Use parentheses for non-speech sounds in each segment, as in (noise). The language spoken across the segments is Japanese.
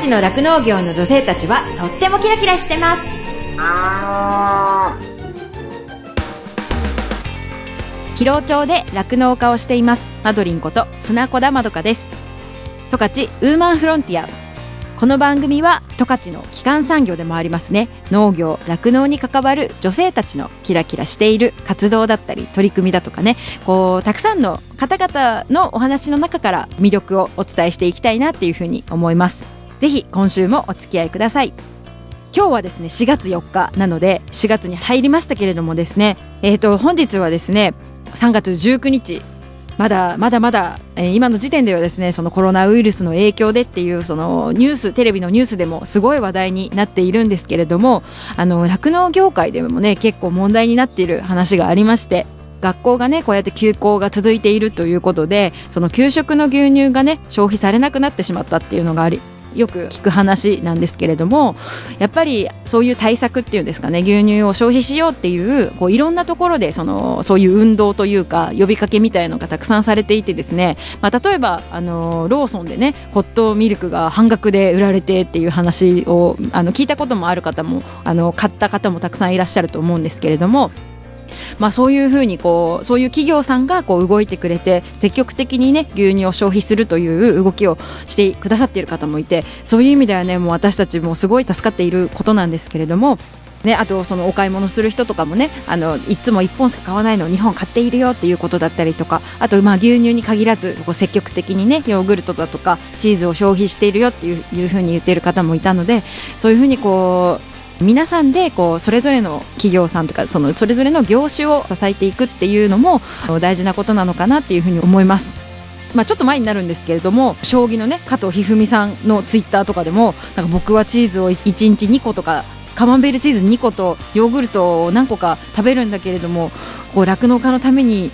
十勝の酪農業の女性たちはとってもキラキラしてます。広尾町で酪農家をしています。マドリンこと砂子田まどかです。十勝ウーマンフロンティア。この番組は十勝の基幹産業でもありますね。農業酪農に関わる女性たちのキラキラしている活動だったり取り組みだとかね。こうたくさんの方々のお話の中から魅力をお伝えしていきたいなっていうふうに思います。ぜひ今週もお付き合いください。今日はですね4月4日なので4月に入りましたけれどもですねえー、と本日はですね3月19日まだまだまだ、えー、今の時点ではですねそのコロナウイルスの影響でっていうそのニューステレビのニュースでもすごい話題になっているんですけれどもあの酪農業界でもね結構問題になっている話がありまして学校がねこうやって休校が続いているということでその給食の牛乳がね消費されなくなってしまったっていうのがありよく聞く話なんですけれどもやっぱりそういう対策っていうんですかね牛乳を消費しようっていうこういろんなところでそのそういう運動というか呼びかけみたいのがたくさんされていてですね、まあ、例えばあのローソンでねホットミルクが半額で売られてっていう話をあの聞いたこともある方もあの買った方もたくさんいらっしゃると思うんですけれどもまあ、そういうふうにこうそういう企業さんがこう動いてくれて積極的に、ね、牛乳を消費するという動きをしてくださっている方もいてそういう意味では、ね、もう私たちもすごい助かっていることなんですけれども。ね、あとそのお買い物する人とかもねあのいつも1本しか買わないのを2本買っているよっていうことだったりとかあとまあ牛乳に限らずこう積極的にねヨーグルトだとかチーズを消費しているよっていういうふうに言っている方もいたのでそういうふうにこう皆さんでこうそれぞれの企業さんとかそのそれぞれの業種を支えていくっていうのも大事なことなのかなっていうふうに思います。まあ、ちょっと前になるんですけれども将棋のね加藤一二三さんのツイッターとかでもなんか僕はチーズを1日2個とかカマンベールチーズ2個とヨーグルトを何個か食べるんだけれども酪農家のために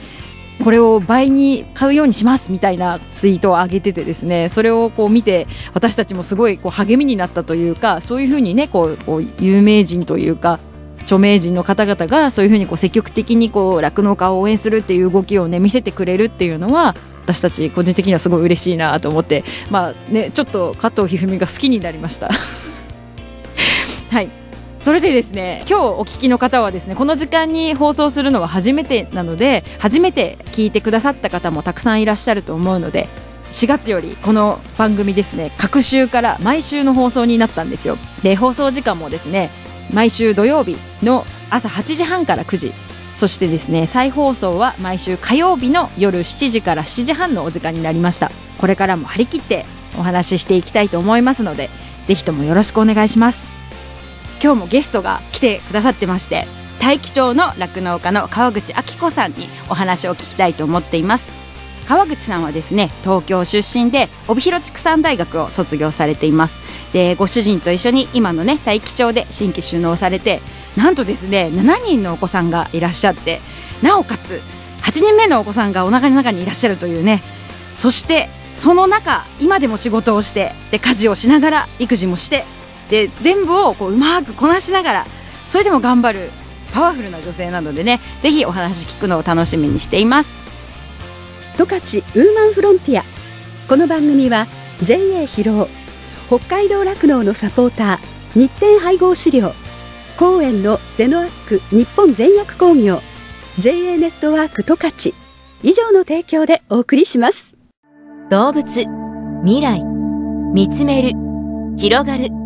これを倍に買うようにしますみたいなツイートを上げててですねそれをこう見て私たちもすごいこう励みになったというかそういうふうにねこう有名人というか著名人の方々がそういうふうにこう積極的に酪農家を応援するっていう動きをね見せてくれるっていうのは私たち個人的にはすごい嬉しいなと思ってまあねちょっと加藤一二三が好きになりました。(laughs) はい。それでですね今日お聞きの方はですねこの時間に放送するのは初めてなので初めて聞いてくださった方もたくさんいらっしゃると思うので4月よりこの番組ですね各週から毎週の放送になったんですよ。で放送時間もですね毎週土曜日の朝8時半から9時。そしてですね再放送は毎週火曜日の夜7時から7時半のお時間になりました。これからも張り切ってお話ししていきたいと思いますのでぜひともよろしくお願いします。今日もゲストが来てくださってまして大樹町の酪農家の川口明子さんにお話を聞きたいと思っています。川口さんはですね東京出身で帯広畜産大学を卒業されています。でご主人と一緒に今のね大樹町で新規収納されてなんとですね7人のお子さんがいらっしゃってなおかつ8人目のお子さんがお腹の中にいらっしゃるというね。そしてその中今でも仕事をしてで家事をしながら育児もしてで全部をこううまくこなしながらそれでも頑張るパワフルな女性なのでねぜひお話聞くのを楽しみにしています。十勝ウーマンフロンティア。この番組は JA 広尾北海道酪農のサポーター日展配合資料公園のゼノアック日本全薬工業 JA ネットワーク十勝。以上の提供でお送りします。動物未来見つめる広がる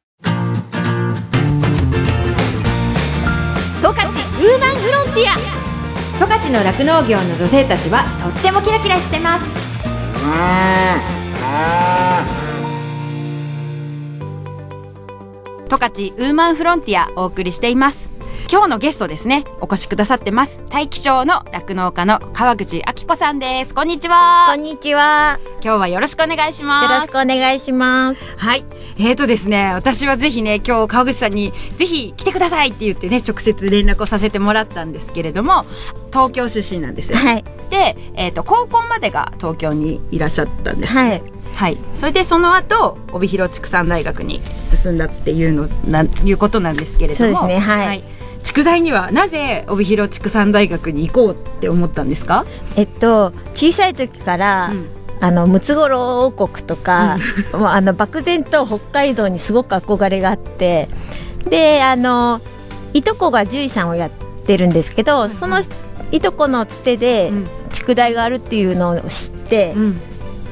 ウーマンフロンティア。十勝の酪農業の女性たちはとってもキラキラしてます。十勝ウーマンフロンティアお送りしています今日のゲストですねお越しくださってます大気町の酪農家の川口明子さんですこんにちこはんにちは。今日はよろしくお願いしますよろしくお願いします。はい。えーとですね、私はぜひね、今日川口さんにぜひ来てくださいって言ってね、直接連絡をさせてもらったんですけれども、東京出身なんですよ。はい。で、えっ、と、高校までが東京にいらっしゃったんです。はい。はい。それでその後、帯広畜産大学に進んだっていうの、な、いうことなんですけれども。そうですねはい畜大にはなぜ帯広畜産大学に行こうって思ったんですか？えっと、小さい時から、うん。あの、ムツゴロウ王国とか、もうあの、漠然と北海道にすごく憧れがあって、で、あの、いとこが獣医さんをやってるんですけど、そのいとこのつてで、うん。畜大があるっていうのを知って、うん。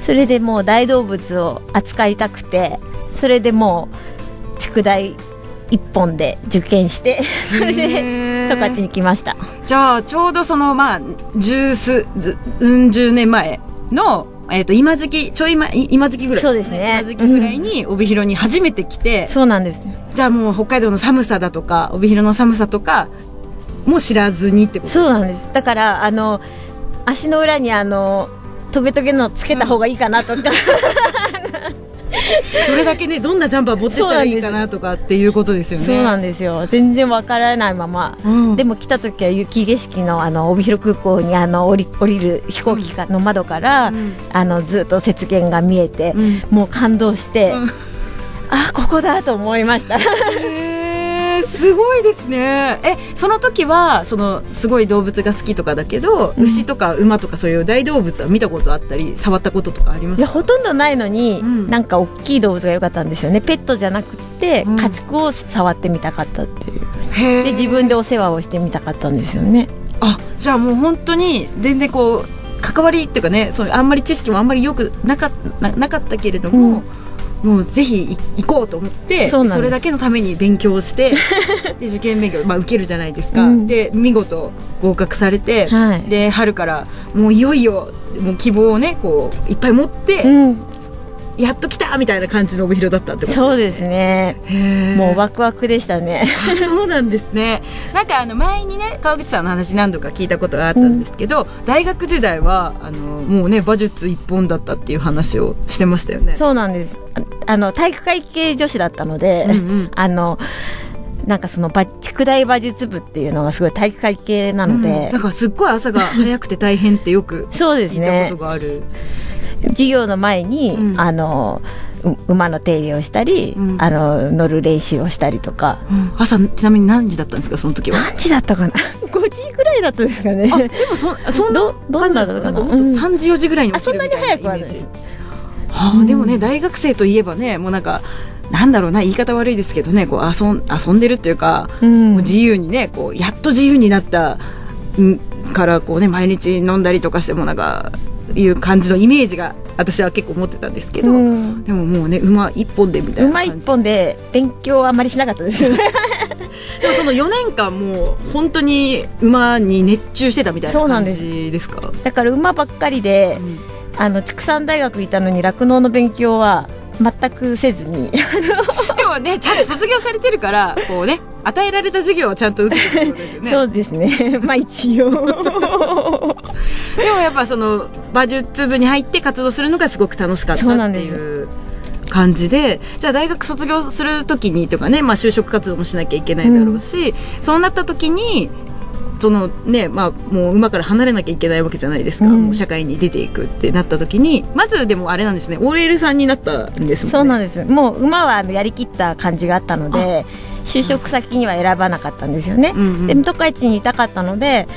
それでもう大動物を扱いたくてそれでもう畜大一本で受験してそれで十勝に来ました。じゃあちょうどそのまあ十数ずうん十年前のえっ、と今時期ちょい前い今時期ぐらい。そうですね。今時期ぐらいに帯広に初めて来て、そうなんです。じゃあもう北海道の寒さだとか帯広の寒さとかも知らずにってこと？そうなんです。だからあの足の裏にあのトゲトゲのつけた方がいいかなとか、(laughs) どれだけねどんなジャンパー持ってったらいいかなとかっていうことですよね。そうなんですよ。全然わからないまま、うん。でも来た時は雪景色のあの帯広空港にあの降り降りる飛行機の窓から、ん。あのずっと雪原が見えて、うん。もう感動して、あここだと思いましたすごいですね。えその時はそのすごい動物が好きとかだけど、牛とか馬とかそういう大動物は見たことあったり触ったこととかありますいやほとんどないのに、うん。なんか大きい動物が良かったんですよね。ペットじゃなくて、うん。家畜を触ってみたかったっていう。で自分でお世話をしてみたかったんですよね。あじゃあもう本当に全然こう関わりっていうかねそうあんまり知識もあんまりよくなかっななかったけれども、もうぜひ行こうと思ってそれだけのために勉強して (laughs) で受験勉強、まあ、受けるじゃないですか、うん。で見事合格されて、はい。で春からもういよいよもう希望をねこういっぱい持って、うんやっと来たみたいな感じの帯広だったってこと？そうですね。もうワクワクでしたね。あそうなんですね。(laughs) なんかあの前にね川口さんの話何度か聞いたことがあったんですけど、大学時代はあのもうね馬術一本だったっていう話をしてましたよね。そうなんです。ああの体育会系女子だったので、うんうん。あのなんかその馬畜大馬術部っていうのがすごい体育会系なので、だからすっごい朝が早くて大変ってよく (laughs) そうです聞いたねことがある、授業の前に、うん。あのう馬の手入れをしたり、うん。あの乗る練習をしたりとか。朝ちなみに何時だったんですかその時は？何時だったかな？(laughs) 5時ぐらいだったですかね。あでもそ (laughs) そんな感じだったか？なな？んかもっとうん。3時4時ぐらいに起きあそんなにるみたいな早くはないです。はあ、でもね大学生といえばねもうなんかなんだろうな言い方悪いですけどねこう遊ん遊んでるっていうか、うん。もう自由にねこうやっと自由になったんからこうね毎日飲んだりとかしてもなんかいう感じのイメージが私は結構持ってたんですけど、うん。でももうね馬一本でみたいな馬一本で勉強あんまりしなかったですよね。(laughs) でもその4年間もう本当に馬に熱中してたみたいな感じですか？だから馬ばっかりで、うん。あの畜産大学いたのに酪農の勉強は全くせずに。(laughs) でもねちゃんと卒業されてるからこうね与えられた授業はちゃんと受けてることですよね。そうですね。(laughs) まあ一応。でもやっぱその馬術部に入って活動するのがすごく楽しかったっていう感じで。じゃあ大学卒業する時にとかね、まあ、就職活動もしなきゃいけないだろうし、そうなった時にそのねまあもう馬から離れなきゃいけないわけじゃないですか、うん。もう社会に出ていくってなった時にまずでもあれなんですね。OL さんになったんですもんね。そうなんです。もう馬はやりきった感じがあったので就職先には選ばなかったんですよね、うんうん。で十勝にいたかったので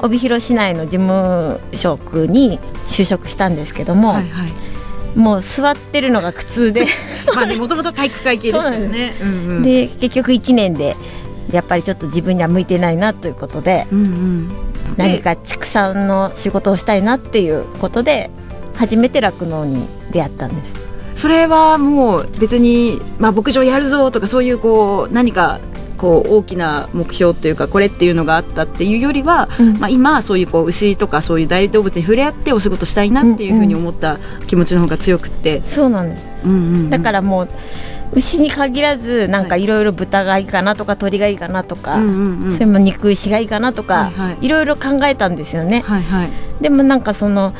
帯広市内の事務職に就職したんですけども、はいはい。もう座ってるのが苦痛で。(laughs) まあねもともと体育会系ですからそうなんねうんうん。で結局1年でやっぱりちょっと自分には向いてないなということでうんうん。何か畜産の仕事をしたいなっていうことで初めて酪農に出会ったんです。それはもう別に、まあ、牧場やるぞとかそういうこう何かこう大きな目標というかこれっていうのがあったっていうよりは、うん。まあ、今そういうこう牛とかそういう大動物に触れ合ってお仕事したいなっていうふうに思った気持ちの方が強くって、そうなんです。うんうんうん。だからもう牛に限らずなんかいろいろ豚がいいかなとか鳥がいいかなとか、それも肉牛がいいかなとか、いろい。ろ考えたんですよね。はいはい。でもなんかその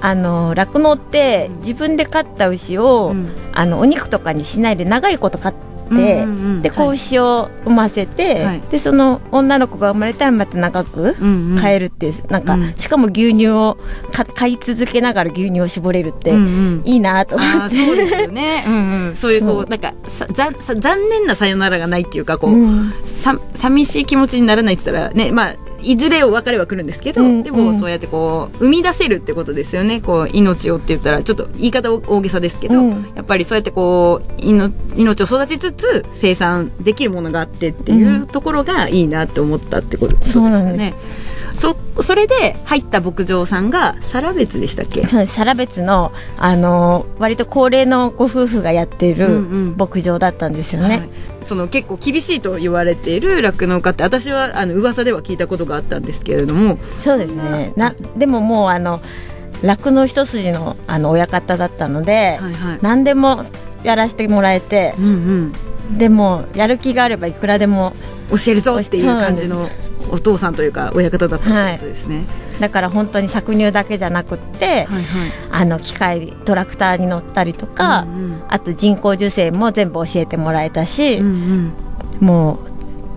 あの酪農って自分で飼った牛を、うん。あのお肉とかにしないで長いこと飼って、うんうんうんで子はい。牛を産ませて、はい。でその女の子が生まれたらまた長くうんうん。飼えるっていう、なんか、うん。しかも牛乳をか飼い続けながら牛乳を絞れるって、うんうん。いいなと思って。そうですよね。(laughs) うんうん。そういうこそう。うなんかさざさ残念なさよならがないっていうかこう、うん。さ寂しい気持ちにならないって言ったらねまあいずれを別れは来るんですけど、うんでうんもそうやってこう生み出せるってことですよね。こう命をって言ったらちょっと言い方大げさですけど、うんやっぱりそうやってこう命を育てつつ生産できるものがあってっていうところがいいなって思ったってことですよそうなんですね。そそれで入った牧場さんがサ別でしたっけ？はいサラベツの、あの割と高齢のご夫婦がやってるうんうん。牧場だったんですよね。はい。その結構厳しいと言われている酪農家って私はあの噂では聞いたことがあったんですけれども。そうですね。なでももうあの酪農一筋のあの親方だったので、はいはい。何でもやらせてもらえてうんうん。でもやる気があればいくらでも教えるぞっていう感じのお父さんというか親方だったってことですね。だから本当に搾乳だけじゃなくって、はいはい。あの機械トラクターに乗ったりとか、うんあと人工授精も全部教えてもらえたし、うんうん。も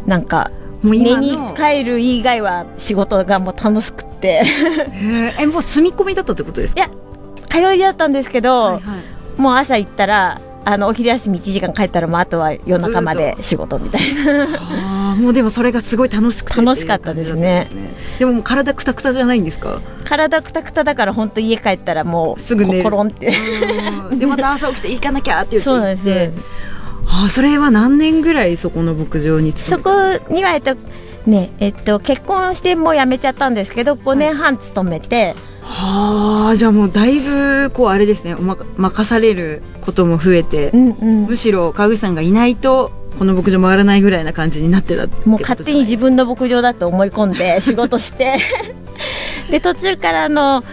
うなんかもう寝に帰る以外は仕事がもう楽しくって。えもう住み込みだったってことですか？いや通いだったんですけど、はいはい。もう朝行ったらあのお昼休み1時間帰ったらもうあとは夜中まで仕事みたいなもうでもそれがすごい楽しくて楽しかったですね。ねでももう体くたくたじゃないんですか？体くたくただから本当家帰ったらもうすぐ寝る。コロンって。うんでまた朝起きて行かなきゃって言って。そうなんです。行ってあーそれは何年ぐらいそこの牧場にそこにはえっとねえっと結婚してもう辞めちゃったんですけど5年半勤めて、はあじゃあもうだいぶこうあれですね。おまか任されることも増えて、うんうん。むしろ川口さんがいないとこの牧場回らないぐらいな感じになってたもう勝手に自分の牧場だと思い込んで (laughs) 仕事して。(laughs) で途中からあの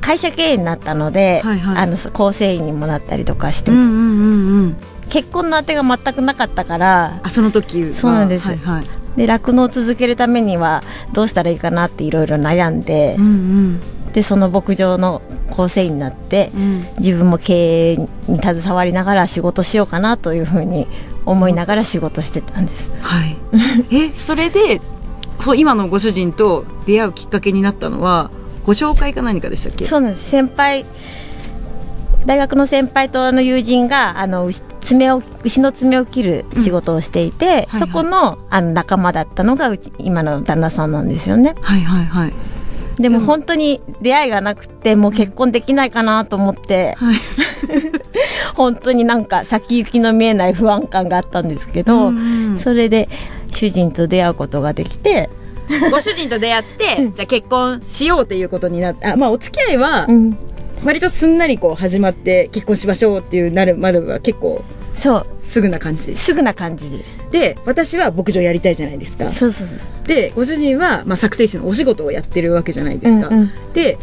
会社経営になったので、はいはい。あの構成員にもなったりとかして、うんうんうんうん。結婚のあてが全くなかったから。あその時は。そうなんです。はいはい。で酪農を続けるためにはどうしたらいいかなっていろいろ悩んで。う、んでその牧場の構成員になってうんうん。自分も経営に携わりながら仕事しようかなというふうに思いながら仕事してたんです。はい。えそれで今のご主人と出会うきっかけになったのはご紹介か何かでしたっけ？そうなんです。先輩大学の先輩とあの友人があの牛爪を牛の爪を切る仕事をしていて、はい。そこのあの仲間だったのがうち今の旦那さんなんですよね。はいはいはいでも本当に出会いがなくてもう結婚できないかなと思って、はい。(laughs) 本当になんか先行きの見えない不安感があったんですけど、うんうん。それで主人と出会うことができて、ご主人と出会ってじゃあ結婚しようっていうことになってあまあお付き合いはうん、割とすんなりこう始まって結婚しましょうっていうなるまでは結構そう。すぐな感じ。すぐな感じで。で私は牧場やりたいじゃないですか。そうそうそうでご主人は、まあ、作成士のお仕事をやってるわけじゃないですか、うんうん。で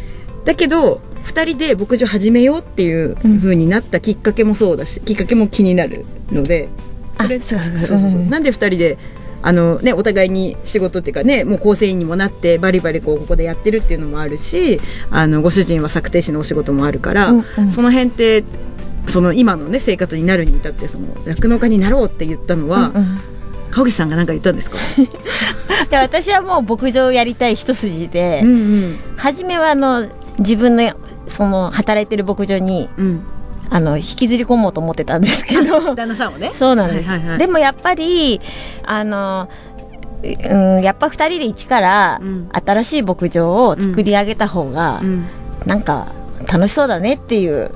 だけど2人で牧場始めようっていう風になったきっかけもそうだし、きっかけも気になるのでそれあそうそう。そうなんで2人であの、ね、お互いに仕事っていうかねもう構成員にもなってバリバリこうここでやってるっていうのもあるしあのご主人は作定士のお仕事もあるから、うんうん。その辺ってその今のね生活になるに至ってその酪農家になろうって言ったのは、うんうん。川口さんが何か言ったんですか、(laughs) で私はもう牧場をやりたい一筋で、うんうん。初めはあの自分のその働いてる牧場にうん、あの引きずり込もうと思ってたんですけど。旦那さんをね。そうなんです、はいはいはい。でもやっぱりあのうん、やっぱ2人で一からうん。新しい牧場を作り上げた方が、うん。なんか楽しそうだねっていうあ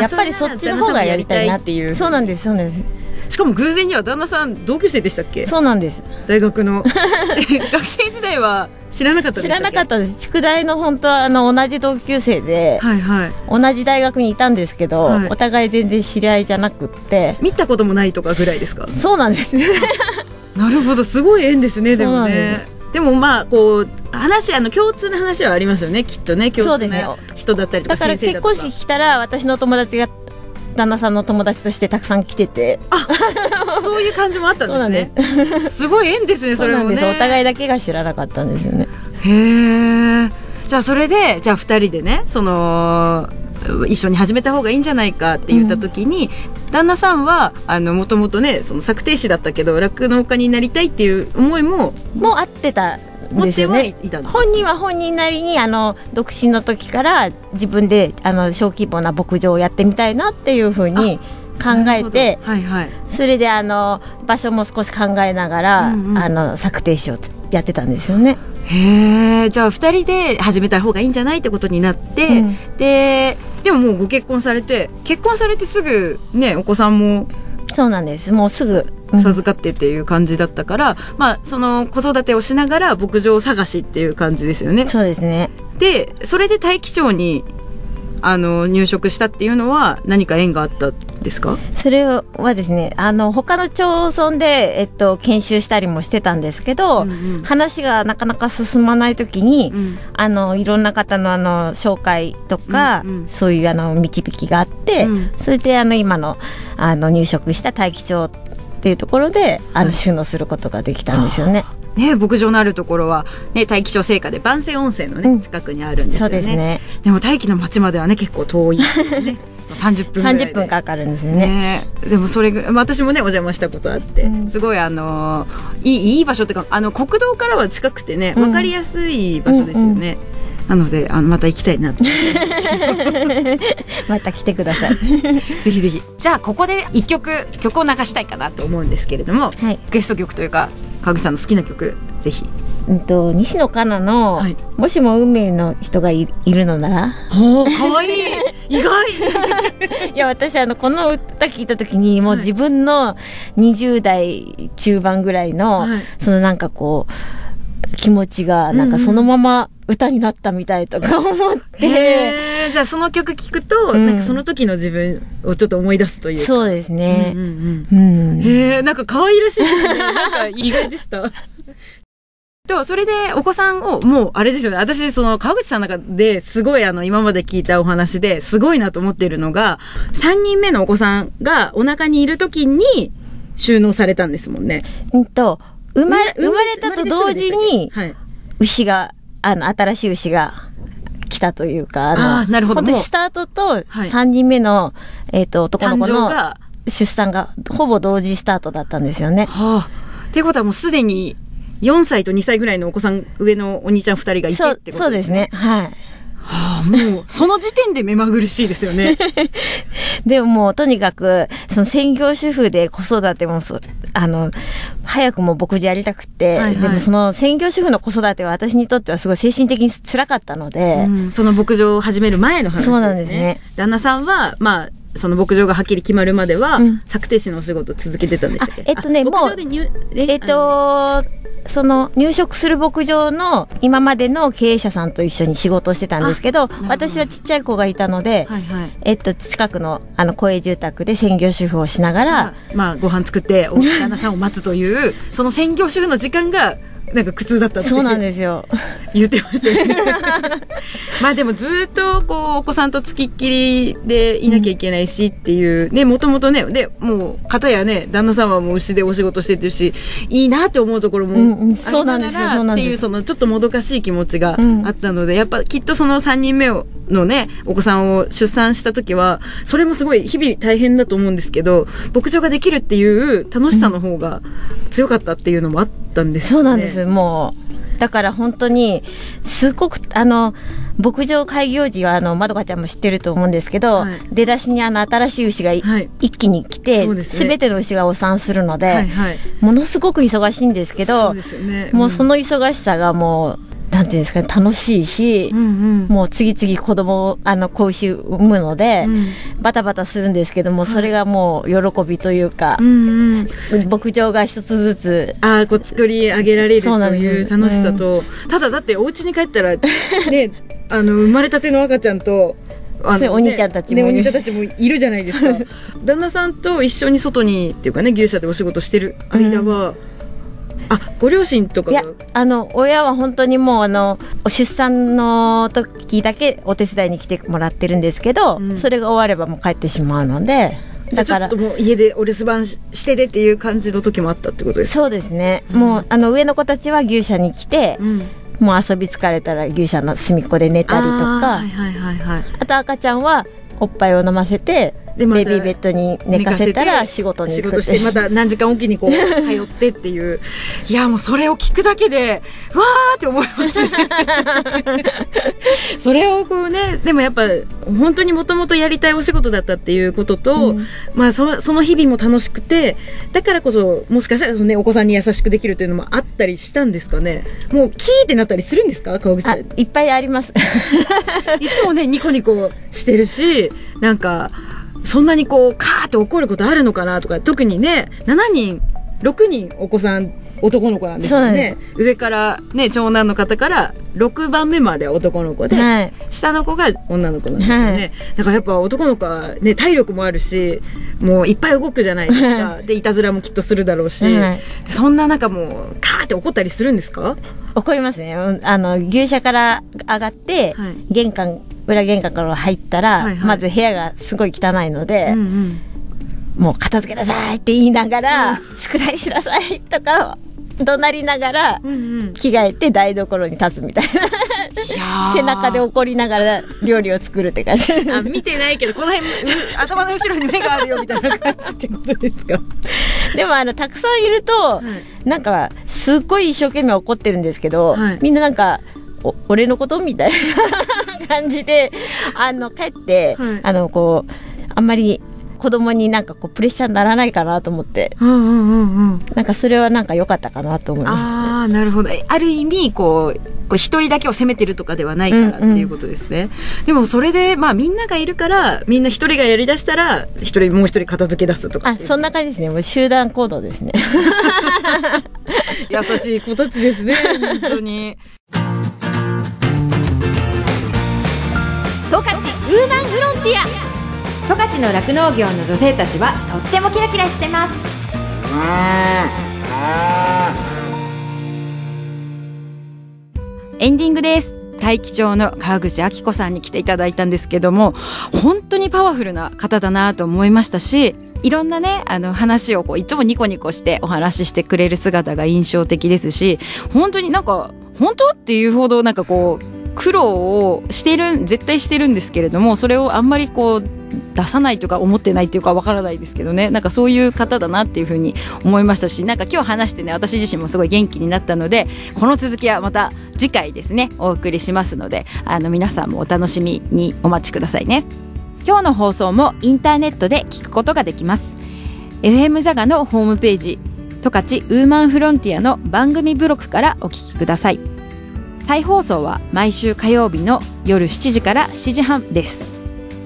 やっぱりそっちの方がやりたいなっていう。そうなんですそうなんです。しかも偶然には旦那さん同級生でしたっけ？そうなんです。大学の。(laughs) 学生時代は知らなかった知らなかっったです。筑大の本当はあの同じ同級生で、はいはい。同じ大学にいたんですけど、はい。お互い全然知り合いじゃなくって。見たこともないとかぐらいですか？そうなんです。(laughs) なるほどすごい縁ですねでもね。でもまあこう話あの共通の話はありますよねきっとね共通そうですねな人だったりとかだから結婚式来たら私の友達が旦那さんの友達としてたくさん来てて。そういう感じもあったんですね。す。ごい縁ですねそれもね。お互いだけが知らなかったんですよね。へえじゃあそれでじゃあ2人でねその一緒に始めた方がいいんじゃないかって言った時に、旦那さんはあのもともとねその作庭師だったけど酪農家になりたいっていう思いももう会ってたん持ってはいたの本人は本人なりにあの独身の時から自分であの小規模な牧場をやってみたいなっていうふうに考えてはいはい。それであの場所も少し考えながら、うんうん。あの策定士をやってたんですよね。へえじゃあ2人で始めた方がいいんじゃないってことになって、うん。ででももうご結婚されて結婚されてすぐねお子さんも。そうなんです。もうすぐ、うん授かってっていう感じだったから、まあその子育てをしながら牧場探しっていう感じですよね。そうですね。でそれで大気町にあの入植したっていうのは何か縁があったんですか？それはですねあの他の町村で、えっと、研修したりもしてたんですけど、うんうん。話がなかなか進まない時に、うん。あのいろんな方のあの紹介とか、うんうん。そういうあの導きがあって、うん。それであの今のあの入植した大気町っていうところであの収納することができたんですよね。ね牧場のあるところは、ね、大気町製菓で万世温泉のね、うん。近くにあるんですそよね。うですね。でも大気の町まではね結構遠い、ね、そう30分ぐらいで。30分かかるんですよね。ね。でもそれ私もねお邪魔したことあって、うん。すごいあのーいいいい場所っていうかあの国道からは近くてねうん。分かりやすい場所ですよね、なのであのまた行きたいなと。(laughs) また来てください。(laughs) ぜひぜひ。じゃあここで一曲曲を流したいかなと思うんですけれどもはい。ゲスト曲というか川口さんの好きな曲ぜひ。うんと西野カナの、はい。もしも運命の人がいいるのなら？おーかわい。い (laughs) 意外。いや私あのこの歌聞いた時にもうはい。自分の20代中盤ぐらいの、はい。そのなんかこう気持ちがなんかそのまま歌になったみたいとか (laughs) 思って、へー。じゃあその曲聞くと、うん。なんかその時の自分をちょっと思い出すというか。そうですね。うんうんうん、うん。へえなんか可愛らしいですね。なんか意外でした。(laughs) とそれでお子さんをもうあれですよね。私その川口さんの中ですごいあの今まで聞いたお話ですごいなと思ってるのが3人目のお子さんがお腹にいる時に収納されたんですもんね。うんと生まれ生まれたと同時にはい牛があの新しい牛が来たというかあの本当にスタートとはい3人目の、えっと男の誕子の出産がほぼ同時スタートだったんですよね。はあっていうことはもうすでに4歳と2歳ぐらいのお子さん上のお兄ちゃん2人がいてってことそうですね。はい。はあもうその時点で目まぐるしいですよね。(laughs) でももうとにかくその専業主婦で子育てもそあの早くも牧場やりたくて、はいはい。でもその専業主婦の子育ては私にとってはすごい精神的に辛かったので、うんその牧場を始める前の話ですね。そうなんですね。旦那さんは、まあ、その牧場がはっきり決まるまでは、うん。策定士のお仕事続けてたんでしたっけ？あえっとねあもう牧場で入え？えっとその入植する牧場の今までの経営者さんと一緒に仕事をしてたんですけど私はちっちゃい子がいたので、はいはい。えっと、近くのあの公営住宅で専業主婦をしながら、まあ、ご飯作って、お旦那さんを待つという、その専業主婦の時間が、なんか苦痛だったそうなんですよ。(laughs) 言ってましたよね。(laughs) まあでもずっとこうお子さんとつきっきりでいなきゃいけないしっていう、ね、もともとね、で、もう、方やね、旦那さんはもう牛でお仕事してるし、いいなって思うところも、うんうんそうなんですよっていう、そのちょっともどかしい気持ちがうんあったので、やっぱきっとその3人目をのね、お子さんを出産した時は、それもすごい日々大変だと思うんですけど、牧場ができるっていう楽しさの方が強かったっていうのもあったんですよね。そうなんです、もう。だから本当に、すごく、あの、牧場開業時は、あの、まどかちゃんも知ってると思うんですけど、はい出だしにあの、新しい牛がい、はい一気に来て、すべての牛がお産するので、はいはい。ものすごく忙しいんですけどそう、ですよね。もうその忙しさがもう、なんていうんですかね、楽しいし、うんうん。もう次々子供を、あの、子牛産むので、うん。バタバタするんですけども、それがもう喜びというかう、んうん、牧場が一つずつ、ああこう作り上げられるという楽しさと、ただだってお家に帰ったら (laughs) ねあの生まれたての赤ちゃんとあねお兄ちゃんたちもねお兄ちゃんたちもいるじゃないですか。(laughs) 旦那さんと一緒に外にっていうかね牛舎でお仕事してる間は、あご両親とかいやあの親は本当にもうあの出産の時だけお手伝いに来てもらってるんですけど、うん。それが終わればもう帰ってしまうのでだからじゃあちょっともう家でお留守番ししてでっていう感じの時もあったってことですか？そうですね、もうあの上の子たちは牛舎に来て、うん。もう遊び疲れたら牛舎の隅っこで寝たりとか。はいはいはいはい。あと赤ちゃんはおっぱいを飲ませてでベビーベッドに寝かせたら仕事に行くっ仕事しててまた何時間おきにこう (laughs) 通ってっていう。いやもうそれを聞くだけでわーって思います。ね (laughs) それをこうねでもやっぱ本当にもともとやりたいお仕事だったっていうことと、うん。まあそのその日々も楽しくてだからこそもしかしたら、ね、お子さんに優しくできるっていうのもあったりしたんですかね？もうキーってなったりするんですか？川口さあんいっぱいあります。(laughs) いつもね、ニコニコしてるし、なんか、そんなにこう、カーって怒ることあるのかなとか、特にね、7人、6人お子さん、男の子なんですよね。上からね、長男の方から6番目まで男の子で、はい。下の子が女の子なんですよね。だからやっぱ男の子はね、体力もあるし、もういっぱい動くじゃないですか。で、いたずらもきっとするだろうし、はい。そんな中もう、カーって怒ったりするんですか？怒りますね。うんあの牛舎から上がって、はい。玄関裏玄関から入ったら、はいはい。まず部屋がすごい汚いので、うんうん。もう片付けなさいって言いながら、宿題しなさいとか怒鳴りながら。着替えて台所に立つみたいな。背中で怒りながら料理を作るって感じ。あ見てないけどこの辺う頭の後ろに目があるよみたいな感じってことですか？でもあのたくさんいると、なんかすっごい一生懸命怒ってるんですけど、はい。みんななんかお俺のことみたいな感じであの帰って、はい。あのこうあんまり子供になんかこうプレッシャーにならないかなと思って。うんうんうんうん。なんかそれはなんか良かったかなと思いますああなるほど。えある意味こうこう一人だけを責めてるとかではないからっていうことですね、でもそれでまあみんながいるからみんな一人がやりだしたら一人もう一人片付け出すとか。あそんな感じですね。もう集団行動ですね。(laughs) 優しい子たちですね本当に。十勝ウーマンフロンティア十勝の酪農業の女性たちはとってもキラキラしてます。エンディングです。大気町の川口明子さんに来ていただいたんですけども本当にパワフルな方だなと思いましたしいろんなねあの話をこういつもニコニコしてお話ししてくれる姿が印象的ですし本当になんか本当っていうほどなんかこう苦労をしてる絶対してるんですけれどもそれをあんまりこう出さないとか思ってないっていうかわからないですけどね。なんかそういう方だなっていうふうに思いましたしなんか今日話してね私自身もすごい元気になったのでこの続きはまた次回ですねお送りしますのであの皆さんもお楽しみにお待ちくださいね。今日の放送もインターネットで聞くことができます。FM ジャガのホームページ十勝ウーマンフロンティアの番組ブログからお聞きください。再放送は毎週火曜日の夜7時から7時半です。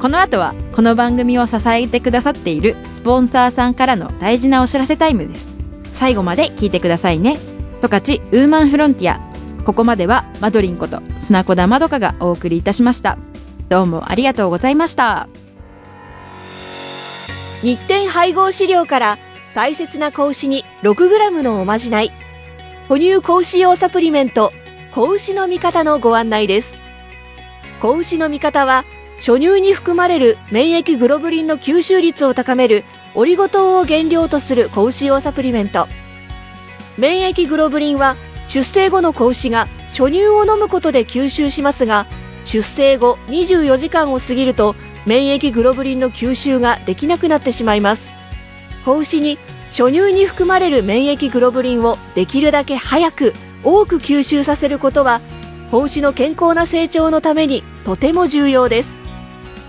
この後はこの番組を支えてくださっているスポンサーさんからの大事なお知らせタイムです。最後まで聞いてくださいね。十勝ウーマンフロンティア。ここまではマドリンこと砂子田まどかがお送りいたしました。どうもありがとうございました。日展配合飼料から大切な子牛に 6g のおまじない。哺乳子牛用サプリメント。子牛の味方のご案内です。子牛の味方は初乳に含まれる免疫グロブリンの吸収率を高めるオリゴ糖を原料とする子牛用サプリメント。免疫グロブリンは出生後の子牛が初乳を飲むことで吸収しますが出生後24時間を過ぎると免疫グロブリンの吸収ができなくなってしまいます。子牛に初乳に含まれる免疫グロブリンをできるだけ早く多く吸収させることは子牛の健康な成長のためにとても重要です。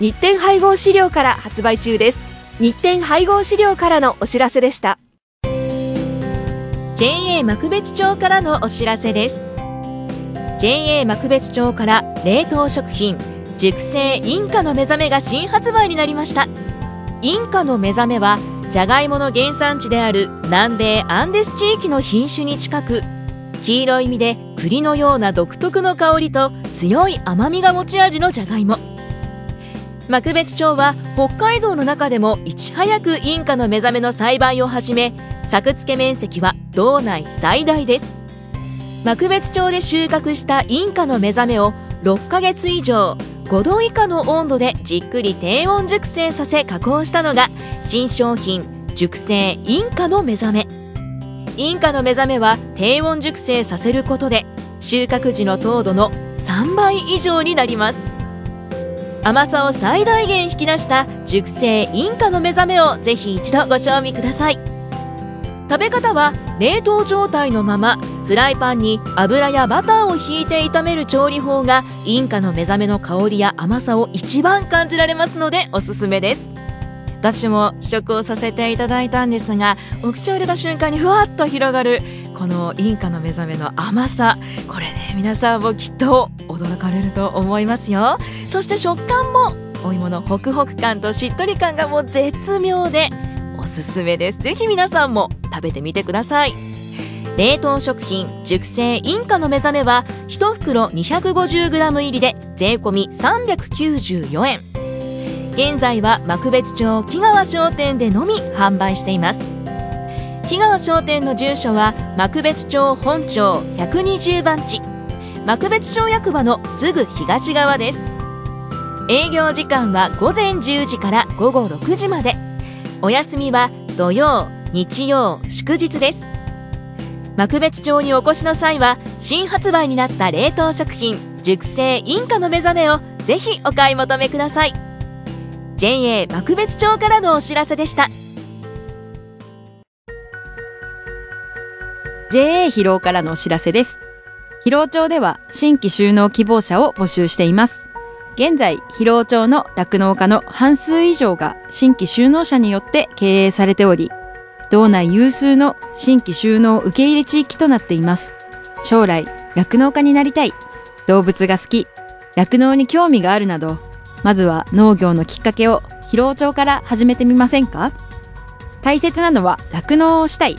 日展配合飼料から発売中です。日展配合飼料からのお知らせでした。JA 幕別町からのお知らせです。JA 幕別町から冷凍食品熟成インカの目覚めが新発売になりました。インカの目覚めはじゃがいもの原産地である南米アンデス地域の品種に近く黄色い実で栗のような独特の香りと強い甘みが持ち味のじゃがいも幕別町は北海道の中でもいち早くインカの目覚めの栽培を始め作付け面積は道内最大です。幕別町で収穫したインカの目覚めを6ヶ月以上5度以下の温度でじっくり低温熟成させ加工したのが新商品熟成インカの目覚め。インカの目覚めは低温熟成させることで収穫時の糖度の3倍以上になります。甘さを最大限引き出した熟成インカの目覚めをぜひ一度ご賞味ください。食べ方は冷凍状態のままフライパンに油やバターをひいて炒める調理法がインカの目覚めの香りや甘さを一番感じられますのでおすすめです。私も試食をさせていただいたんですがお口を入れた瞬間にふわっと広がるこのインカの目覚めの甘さこれね皆さんもきっと驚かれると思いますよ。そして食感もお芋のホクホク感としっとり感がもう絶妙でおすすめです。ぜひ皆さんも食べてみてください。冷凍食品熟成インカの目覚めは1袋 250g 入りで税込394円。現在は幕別町木川商店でのみ販売しています。木川商店の住所は幕別町本町120番地。幕別町役場のすぐ東側です。営業時間は午前10時から午後6時まで。お休みは土曜日曜祝日です。幕別町にお越しの際は新発売になった冷凍食品熟成インカの目覚めをぜひお買い求めください。JA 幕別町からのお知らせでした。JA 疲労からのお知らせです。疲労町では新規収納希望者を募集しています。現在疲労町の酪農家の半数以上が新規収納者によって経営されており道内有数の新規収納受け入れ地域となっています。将来酪農家になりたい。動物が好き。酪農に興味があるなどまずは農業のきっかけを疲労町から始めてみませんか？大切なのは酪農をしたい。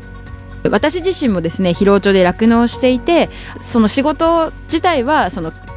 私自身もですね疲労町で酪農していてその仕事自体はその